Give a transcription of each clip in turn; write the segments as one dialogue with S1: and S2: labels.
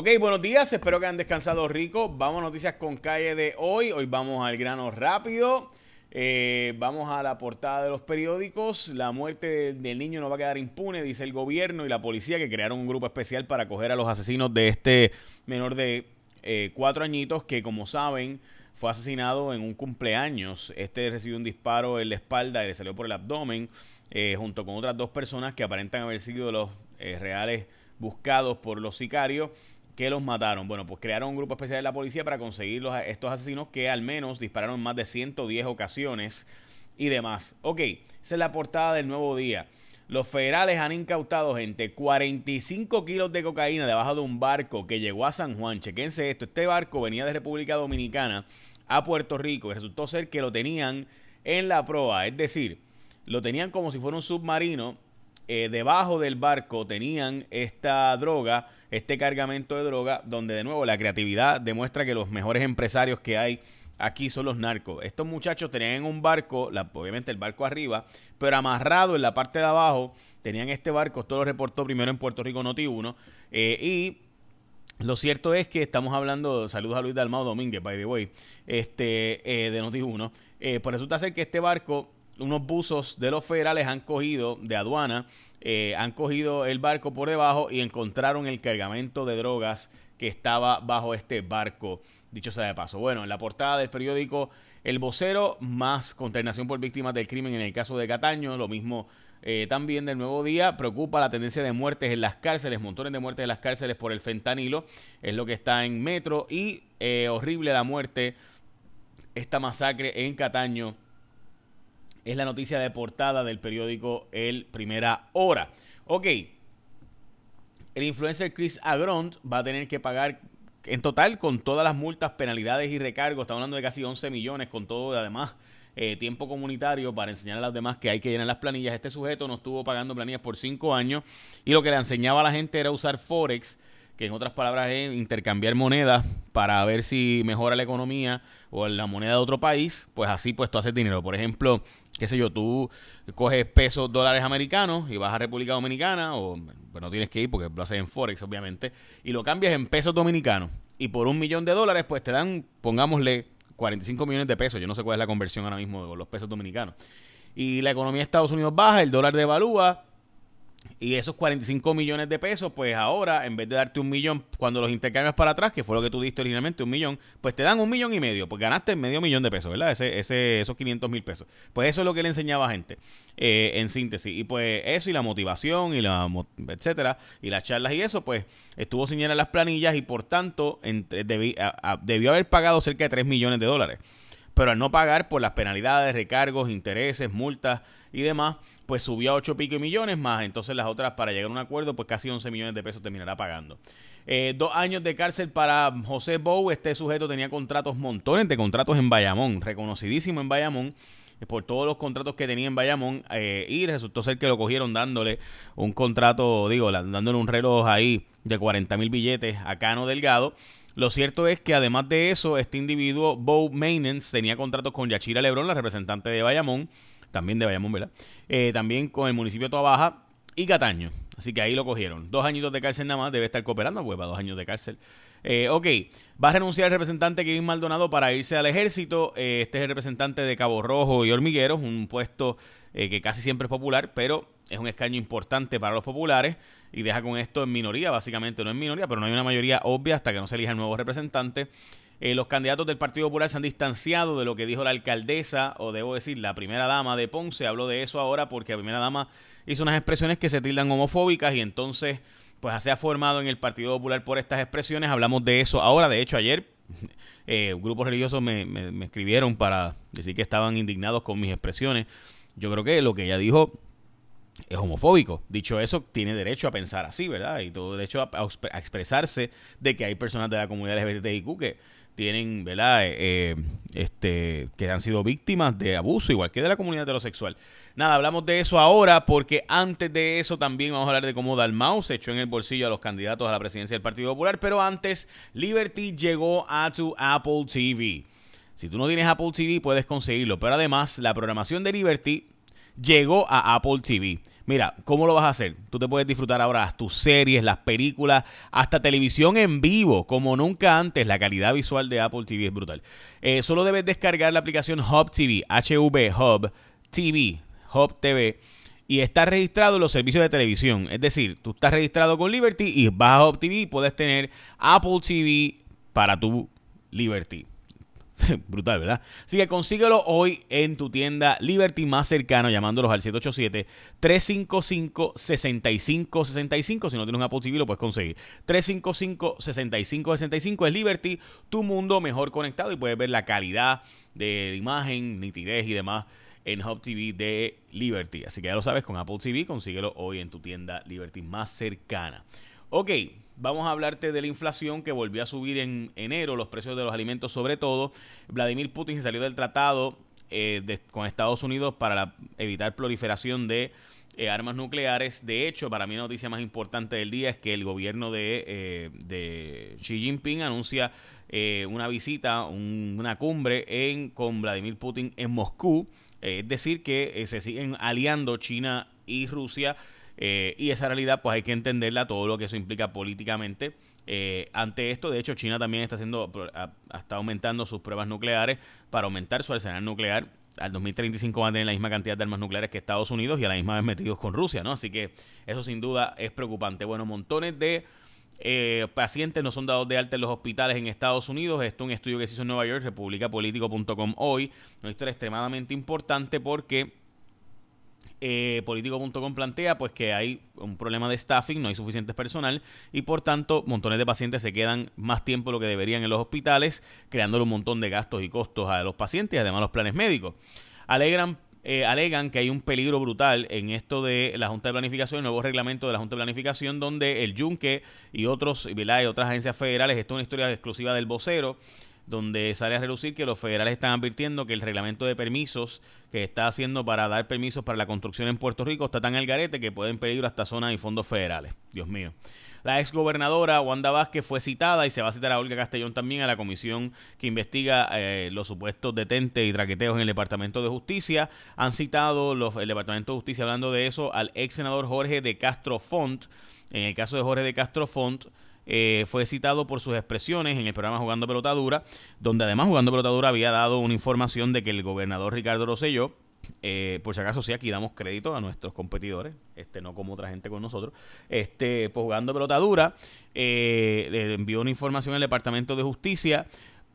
S1: Ok, buenos días, espero que hayan descansado rico. Vamos a noticias con calle de hoy. Hoy vamos al grano rápido. Eh, vamos a la portada de los periódicos. La muerte del niño no va a quedar impune, dice el gobierno y la policía que crearon un grupo especial para acoger a los asesinos de este menor de eh, cuatro añitos que, como saben, fue asesinado en un cumpleaños. Este recibió un disparo en la espalda y le salió por el abdomen, eh, junto con otras dos personas que aparentan haber sido los reales buscados por los sicarios que los mataron. Bueno, pues crearon un grupo especial de la policía para conseguir los, estos asesinos que al menos dispararon más de 110 ocasiones y demás. Ok, esa es la portada del nuevo día. Los federales han incautado, gente, 45 kilos de cocaína debajo de un barco que llegó a San Juan. Chequense esto. Este barco venía de República Dominicana a Puerto Rico y resultó ser que lo tenían en la proa. Es decir, lo tenían como si fuera un submarino. Eh, debajo del barco tenían esta droga este cargamento de droga, donde de nuevo la creatividad demuestra que los mejores empresarios que hay aquí son los narcos. Estos muchachos tenían en un barco, obviamente el barco arriba, pero amarrado en la parte de abajo, tenían este barco, esto lo reportó primero en Puerto Rico Noti 1, eh, y lo cierto es que estamos hablando, saludos a Luis Dalmao Domínguez, by the way, este, eh, de Noti 1, eh, pues resulta ser que este barco, unos buzos de los federales han cogido de aduana, eh, han cogido el barco por debajo y encontraron el cargamento de drogas que estaba bajo este barco, dicho sea de paso. Bueno, en la portada del periódico El Vocero, más consternación por víctimas del crimen en el caso de Cataño, lo mismo eh, también del Nuevo Día, preocupa la tendencia de muertes en las cárceles, montones de muertes en las cárceles por el fentanilo, es lo que está en Metro, y eh, horrible la muerte, esta masacre en Cataño es la noticia de portada del periódico El Primera Hora. Ok, el influencer Chris Agront va a tener que pagar en total con todas las multas, penalidades y recargos, estamos hablando de casi 11 millones con todo, además eh, tiempo comunitario para enseñar a los demás que hay que llenar las planillas. Este sujeto no estuvo pagando planillas por 5 años y lo que le enseñaba a la gente era usar Forex que en otras palabras es intercambiar moneda para ver si mejora la economía o la moneda de otro país, pues así pues tú haces dinero. Por ejemplo, qué sé yo, tú coges pesos, dólares americanos y vas a República Dominicana, o pues no tienes que ir porque lo haces en Forex, obviamente, y lo cambias en pesos dominicanos. Y por un millón de dólares, pues te dan, pongámosle, 45 millones de pesos. Yo no sé cuál es la conversión ahora mismo de los pesos dominicanos. Y la economía de Estados Unidos baja, el dólar devalúa, y esos 45 millones de pesos, pues ahora, en vez de darte un millón cuando los intercambias para atrás, que fue lo que tú diste originalmente, un millón, pues te dan un millón y medio, pues ganaste medio millón de pesos, ¿verdad? Ese, ese, esos 500 mil pesos. Pues eso es lo que le enseñaba a gente, eh, en síntesis. Y pues eso y la motivación y la, etcétera, y las charlas y eso, pues estuvo señalando las planillas y por tanto debió haber pagado cerca de 3 millones de dólares. Pero al no pagar por las penalidades, recargos, intereses, multas, y demás, pues subió a 8 pico millones más. Entonces las otras, para llegar a un acuerdo, pues casi 11 millones de pesos terminará pagando. Eh, dos años de cárcel para José Bou. Este sujeto tenía contratos, montones de contratos en Bayamón, reconocidísimo en Bayamón eh, por todos los contratos que tenía en Bayamón eh, y resultó ser que lo cogieron dándole un contrato, digo, dándole un reloj ahí de 40 mil billetes a Cano Delgado. Lo cierto es que además de eso, este individuo, Bo Maintenance, tenía contratos con Yachira Lebrón, la representante de Bayamón, también de Bayamón, ¿verdad? Eh, también con el municipio de Toa Baja y Cataño. Así que ahí lo cogieron. Dos añitos de cárcel nada más, debe estar cooperando, pues para dos años de cárcel. Eh, ok, va a renunciar el representante Kevin Maldonado para irse al ejército. Eh, este es el representante de Cabo Rojo y Hormigueros, un puesto que casi siempre es popular, pero es un escaño importante para los populares y deja con esto en minoría, básicamente no en minoría, pero no hay una mayoría obvia hasta que no se elija el nuevo representante. Eh, los candidatos del Partido Popular se han distanciado de lo que dijo la alcaldesa, o debo decir, la primera dama de Ponce. Habló de eso ahora porque la primera dama hizo unas expresiones que se tildan homofóbicas y entonces, pues se ha formado en el Partido Popular por estas expresiones. Hablamos de eso ahora. De hecho, ayer eh, grupos religiosos me, me escribieron para decir que estaban indignados con mis expresiones. Yo creo que lo que ella dijo es homofóbico. Dicho eso, tiene derecho a pensar así, ¿verdad? Y todo derecho a, a, expresarse de que hay personas de la comunidad LGBTIQ que tienen, ¿verdad? Eh, eh, este, que han sido víctimas de abuso, igual que de la comunidad heterosexual. Nada, hablamos de eso ahora porque antes de eso también vamos a hablar de cómo Dalmau se echó en el bolsillo a los candidatos a la presidencia del Partido Popular, pero antes Liberty llegó a tu Apple TV. Si tú no tienes Apple TV puedes conseguirlo, pero además la programación de Liberty llegó a Apple TV. Mira, ¿cómo lo vas a hacer? Tú te puedes disfrutar ahora tus series, las películas, hasta televisión en vivo, como nunca antes. La calidad visual de Apple TV es brutal. Eh, solo debes descargar la aplicación Hub TV, HV Hub TV, Hub TV, y estar registrado en los servicios de televisión. Es decir, tú estás registrado con Liberty y vas a Hub TV y puedes tener Apple TV para tu Liberty. Brutal, ¿verdad? Así que consíguelo hoy en tu tienda Liberty más cercano llamándolos al 787-355-6565. Si no tienes un Apple TV lo puedes conseguir. 355-6565 es Liberty, tu mundo mejor conectado y puedes ver la calidad de imagen, nitidez y demás en Hub TV de Liberty. Así que ya lo sabes, con Apple TV consíguelo hoy en tu tienda Liberty más cercana. Ok, vamos a hablarte de la inflación que volvió a subir en enero, los precios de los alimentos sobre todo. Vladimir Putin salió del tratado eh, con Estados Unidos para evitar proliferación de eh, armas nucleares. De hecho, para mí la noticia más importante del día es que el gobierno de, eh, de Xi Jinping anuncia una visita, una cumbre en, con Vladimir Putin en Moscú. es decir, que se siguen aliando China y Rusia eh, y esa realidad, pues hay que entenderla, todo lo que eso implica políticamente. Eh, ante esto, de hecho, China también está haciendo, está aumentando sus pruebas nucleares para aumentar su arsenal nuclear. Al 2035 van a tener la misma cantidad de armas nucleares que Estados Unidos y a la misma vez metidos con Rusia, ¿no? Así que eso sin duda es preocupante. Bueno, montones de eh, pacientes no son dados de alta en los hospitales en Estados Unidos. Esto es un estudio que se hizo en Nueva York, republicapolitico.com hoy. Una historia extremadamente importante porque eh, Político.com plantea pues que hay un problema de staffing, no hay suficiente personal y por tanto montones de pacientes se quedan más tiempo de lo que deberían en los hospitales, creándole un montón de gastos y costos a los pacientes y además los planes médicos. Alegran eh, alegan que hay un peligro brutal en esto de la Junta de Planificación, el nuevo reglamento de la Junta de Planificación, donde el Yunque y otros, y otras agencias federales, esto es una historia exclusiva del vocero, donde sale a relucir que los federales están advirtiendo que el reglamento de permisos que está haciendo para dar permisos para la construcción en Puerto Rico está tan al garete que pueden pedir hasta zonas y fondos federales. Dios mío. La ex gobernadora Wanda Vázquez fue citada y se va a citar a Olga Castellón también a la comisión que investiga eh, los supuestos detentes y traqueteos en el Departamento de Justicia. Han citado los, el Departamento de Justicia hablando de eso al ex senador Jorge de Castro Font. En el caso de Jorge de Castro Font, eh, fue citado por sus expresiones en el programa Jugando Pelotadura, donde además Jugando Pelotadura había dado una información de que el gobernador Ricardo Rosselló, eh, por si acaso sí, aquí damos crédito a nuestros competidores, este no como otra gente con nosotros, este, pues jugando pelotadura, eh, le envió una información al Departamento de Justicia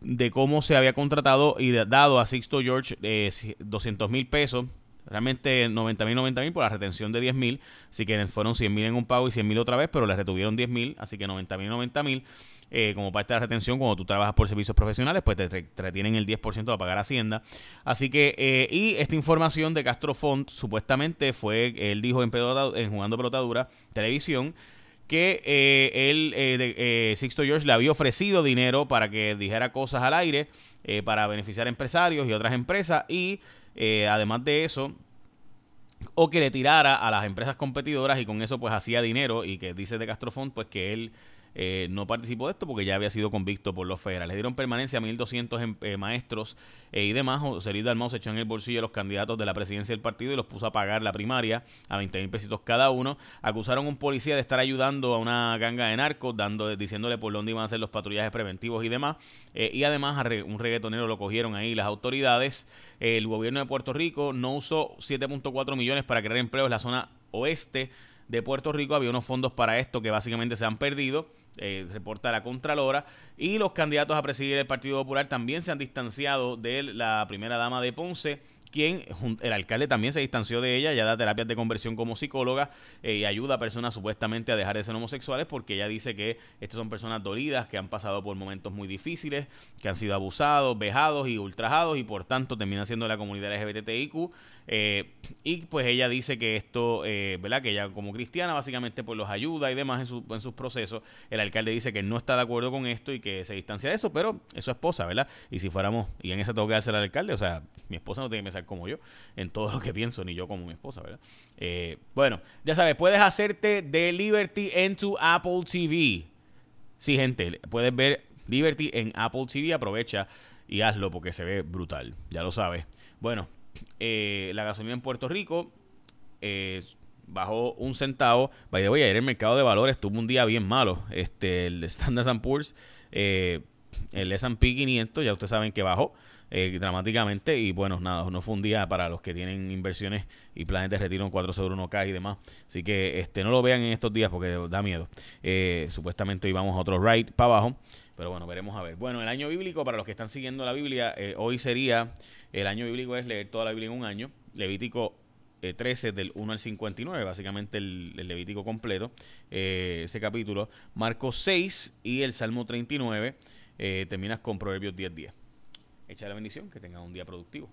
S1: de cómo se había contratado y dado a Sixto George eh, 200 mil pesos Realmente 90 mil, 90 mil por la retención de 10 mil. Así que fueron 100 mil en un pago y 100 mil otra vez, pero le retuvieron 10 mil. Así que 90 mil, 90 mil. Eh, como parte de la retención, cuando tú trabajas por servicios profesionales, pues te, retienen el 10% a pagar Hacienda. Así que, eh, y esta información de Castro Font, supuestamente fue, él dijo en, en Jugando Pelotadura Televisión, que eh, él, eh, Sixto George, le había ofrecido dinero para que dijera cosas al aire para beneficiar a empresarios y otras empresas y eh, además de eso, o que le tirara a las empresas competidoras y con eso pues hacía dinero y que dice de Castrofón pues que él eh, no participó de esto porque ya había sido convicto por los federales. Le dieron permanencia a 1.200 em, eh, maestros eh, y demás. José Luis Dalmau se echó en el bolsillo a los candidatos de la presidencia del partido y los puso a pagar la primaria a 20 mil pesitos cada uno. Acusaron a un policía de estar ayudando a una ganga de narcos, dando, diciéndole por dónde iban a hacer los patrullajes preventivos y demás. y además a un reggaetonero lo cogieron ahí las autoridades. El gobierno de Puerto Rico no usó 7.4 millones para crear empleos en la zona oeste de Puerto Rico. Había unos fondos para esto que básicamente se han perdido eh, reporta la Contralora. Y los candidatos a presidir el Partido Popular también se han distanciado de la primera dama de Ponce quien el alcalde también se distanció de ella, ya da terapias de conversión como psicóloga eh, y ayuda a personas supuestamente a dejar de ser homosexuales porque ella dice que estas son personas dolidas que han pasado por momentos muy difíciles, que han sido abusados, vejados y ultrajados y por tanto terminan siendo la comunidad LGBTIQ eh, y pues ella dice que esto, eh, ¿verdad? Que ella como cristiana básicamente pues los ayuda y demás en, en sus procesos. El alcalde dice que no está de acuerdo con esto y que se distancia de eso, pero es su esposa, ¿verdad? Y si fuéramos, y en esa tengo que hacer al alcalde, o sea, mi esposa no tiene que como yo en todo lo que pienso, ni yo como mi esposa, ¿verdad? Eh, bueno, ya sabes, puedes hacerte de Liberty en tu Apple TV. Sí, gente, puedes ver Liberty en Apple TV, aprovecha y hazlo porque se ve brutal, ya lo sabes. Bueno, eh, la gasolina en Puerto Rico eh, bajó un centavo. Vaya, voy ayer el mercado de valores tuvo un día bien malo. Este, el Standard Poor's, el S&P 500, ya ustedes saben que bajó eh, dramáticamente y bueno, nada, no fue un día para los que tienen inversiones y planes de retiro en 401k y demás. Así que este no lo vean en estos días porque da miedo. Eh, supuestamente íbamos a otro ride para abajo. Pero bueno, veremos a ver. Bueno, el año bíblico, para los que están siguiendo la Biblia, eh, hoy sería, el año bíblico es leer toda la Biblia en un año. Levítico 13 del 1 al 59, básicamente el Levítico completo, ese capítulo. Marcos 6 y el Salmo 39, terminas con Proverbios 10.10. 10. Echa la bendición, que tengan un día productivo.